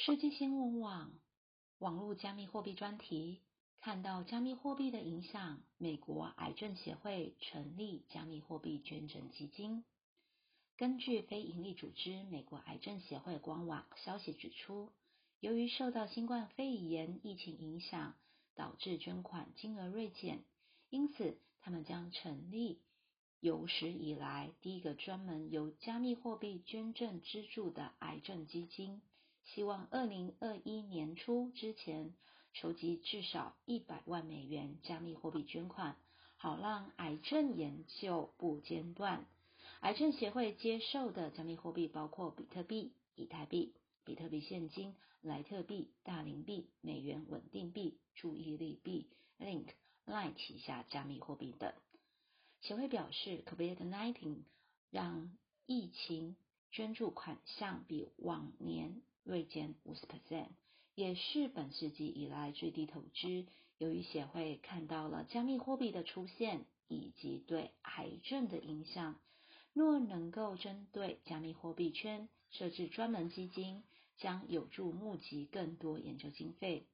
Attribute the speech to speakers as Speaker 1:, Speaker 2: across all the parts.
Speaker 1: 世界新闻网网络加密货币专题看到加密货币的影响，美国癌症协会成立加密货币捐赠基金。根据非营利组织美国癌症协会官网消息指出，由于受到新冠肺炎疫情影响，导致捐款金额锐减，因此他们将成立有史以来第一个专门由加密货币捐赠资助的癌症基金。希望二零二一年初之前筹集至少一百万美元加密货币捐款，好让癌症研究不间断。癌症协会接受的加密货币包括比特币、以太币、比特币现金、莱特币、大林币、美元稳定币、注意力币、Link、Line 旗下加密货币等。协会表示，COVID-19 让疫情捐助款项比往年。锐减五十 percent，也是本世纪以来最低投资。由于协会看到了加密货币的出现以及对癌症的影响，若能够针对加密货币圈设置专门基金，将有助募集更多研究经费。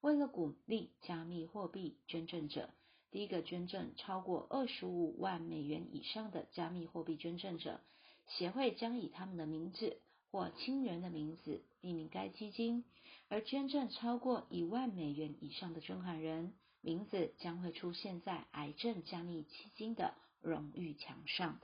Speaker 1: 为了鼓励加密货币捐赠者，第一个捐赠超过二十五万美元以上的加密货币捐赠者，协会将以他们的名字。或亲人的名字命名该基金，而捐赠超过一万美元以上的捐款人名字将会出现在癌症加密基金的荣誉墙上。